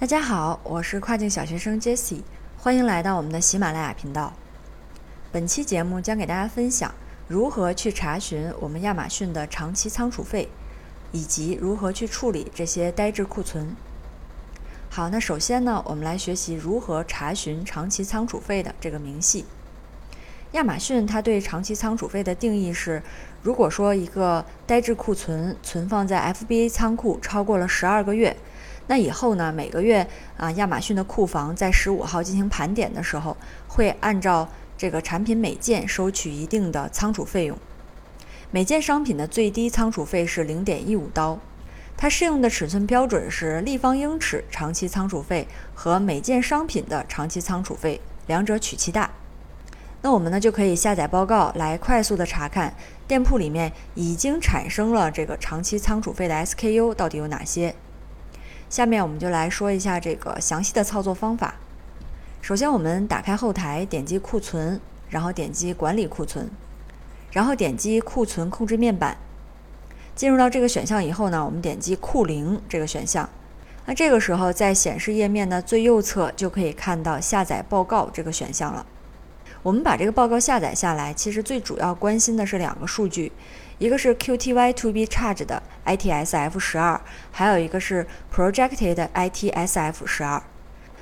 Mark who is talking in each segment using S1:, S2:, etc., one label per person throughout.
S1: 大家好，我是跨境小学生 Jessie，欢迎来到我们的喜马拉雅频道。本期节目将给大家分享如何去查询我们亚马逊的长期仓储费，以及如何去处理这些呆滞库存。好，那首先呢，我们来学习如何查询长期仓储费的这个明细。亚马逊它对长期仓储费的定义是：如果说一个呆滞库存存放在 FBA 仓库超过了十二个月。那以后呢？每个月啊，亚马逊的库房在十五号进行盘点的时候，会按照这个产品每件收取一定的仓储费用。每件商品的最低仓储费是零点一五刀，它适用的尺寸标准是立方英尺长期仓储费和每件商品的长期仓储费，两者取其大。那我们呢就可以下载报告来快速的查看店铺里面已经产生了这个长期仓储费的 SKU 到底有哪些。下面我们就来说一下这个详细的操作方法。首先，我们打开后台，点击库存，然后点击管理库存，然后点击库存控制面板。进入到这个选项以后呢，我们点击库零这个选项。那这个时候，在显示页面的最右侧就可以看到下载报告这个选项了。我们把这个报告下载下来，其实最主要关心的是两个数据。一个是 QTY to be charged 的 ITSF 十二，还有一个是 projected ITSF 十二。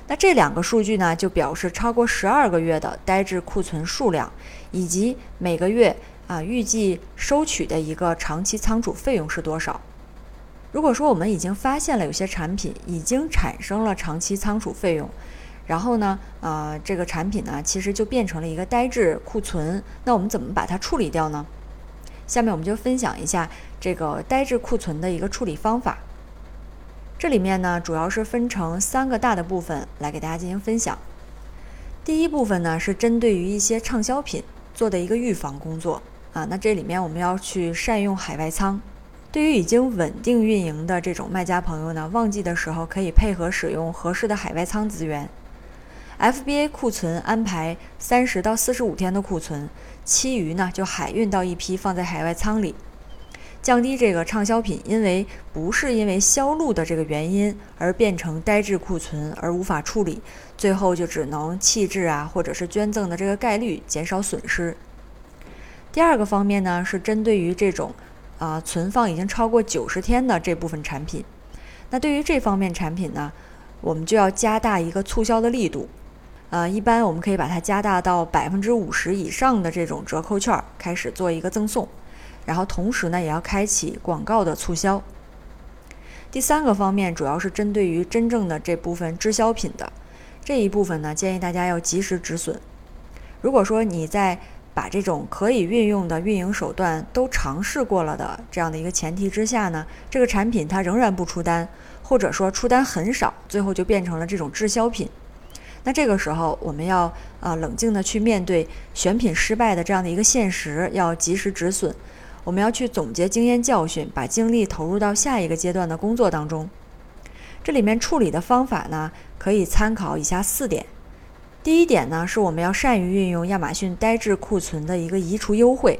S1: 那这两个数据呢，就表示超过十二个月的呆滞库存数量，以及每个月啊预计收取的一个长期仓储费用是多少。如果说我们已经发现了有些产品已经产生了长期仓储费用，然后呢，呃，这个产品呢其实就变成了一个呆滞库存，那我们怎么把它处理掉呢？下面我们就分享一下这个呆滞库存的一个处理方法。这里面呢，主要是分成三个大的部分来给大家进行分享。第一部分呢，是针对于一些畅销品做的一个预防工作啊。那这里面我们要去善用海外仓。对于已经稳定运营的这种卖家朋友呢，旺季的时候可以配合使用合适的海外仓资源。FBA 库存安排三十到四十五天的库存，其余呢就海运到一批放在海外仓里，降低这个畅销品因为不是因为销路的这个原因而变成呆滞库存而无法处理，最后就只能弃置啊，或者是捐赠的这个概率减少损失。第二个方面呢是针对于这种啊存放已经超过九十天的这部分产品，那对于这方面产品呢，我们就要加大一个促销的力度。呃，一般我们可以把它加大到百分之五十以上的这种折扣券，开始做一个赠送，然后同时呢，也要开启广告的促销。第三个方面主要是针对于真正的这部分滞销品的这一部分呢，建议大家要及时止损。如果说你在把这种可以运用的运营手段都尝试过了的这样的一个前提之下呢，这个产品它仍然不出单，或者说出单很少，最后就变成了这种滞销品。那这个时候，我们要啊冷静的去面对选品失败的这样的一个现实，要及时止损。我们要去总结经验教训，把精力投入到下一个阶段的工作当中。这里面处理的方法呢，可以参考以下四点。第一点呢，是我们要善于运用亚马逊呆滞库存的一个移除优惠。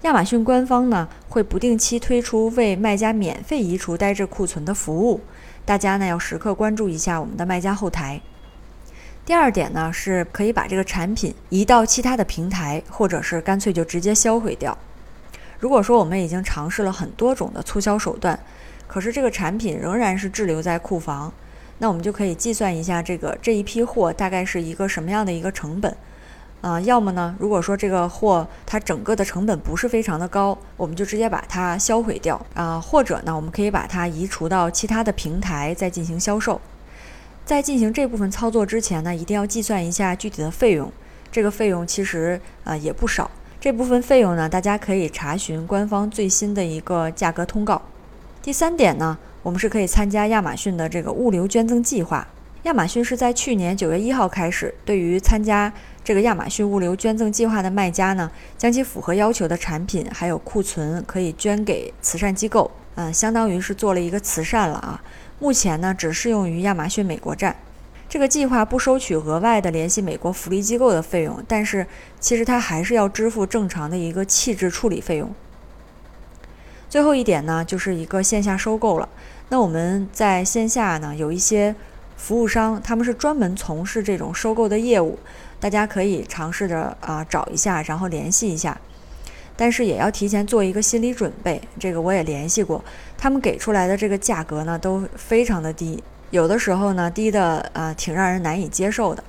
S1: 亚马逊官方呢会不定期推出为卖家免费移除呆滞库存的服务，大家呢要时刻关注一下我们的卖家后台。第二点呢，是可以把这个产品移到其他的平台，或者是干脆就直接销毁掉。如果说我们已经尝试了很多种的促销手段，可是这个产品仍然是滞留在库房，那我们就可以计算一下这个这一批货大概是一个什么样的一个成本。啊，要么呢，如果说这个货它整个的成本不是非常的高，我们就直接把它销毁掉啊，或者呢，我们可以把它移除到其他的平台再进行销售。在进行这部分操作之前呢，一定要计算一下具体的费用。这个费用其实啊也不少。这部分费用呢，大家可以查询官方最新的一个价格通告。第三点呢，我们是可以参加亚马逊的这个物流捐赠计划。亚马逊是在去年九月一号开始，对于参加这个亚马逊物流捐赠计划的卖家呢，将其符合要求的产品还有库存可以捐给慈善机构。嗯，相当于是做了一个慈善了啊。目前呢，只适用于亚马逊美国站。这个计划不收取额外的联系美国福利机构的费用，但是其实它还是要支付正常的一个弃置处理费用。最后一点呢，就是一个线下收购了。那我们在线下呢，有一些服务商，他们是专门从事这种收购的业务，大家可以尝试着啊找一下，然后联系一下。但是也要提前做一个心理准备，这个我也联系过，他们给出来的这个价格呢都非常的低，有的时候呢低的啊挺让人难以接受的。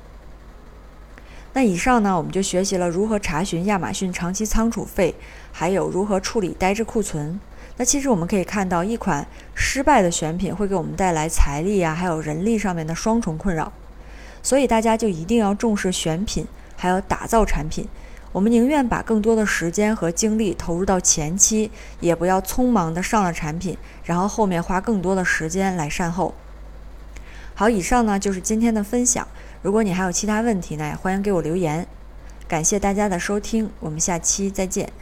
S1: 那以上呢我们就学习了如何查询亚马逊长期仓储费，还有如何处理呆滞库存。那其实我们可以看到，一款失败的选品会给我们带来财力啊，还有人力上面的双重困扰。所以大家就一定要重视选品，还有打造产品。我们宁愿把更多的时间和精力投入到前期，也不要匆忙的上了产品，然后后面花更多的时间来善后。好，以上呢就是今天的分享。如果你还有其他问题呢，也欢迎给我留言。感谢大家的收听，我们下期再见。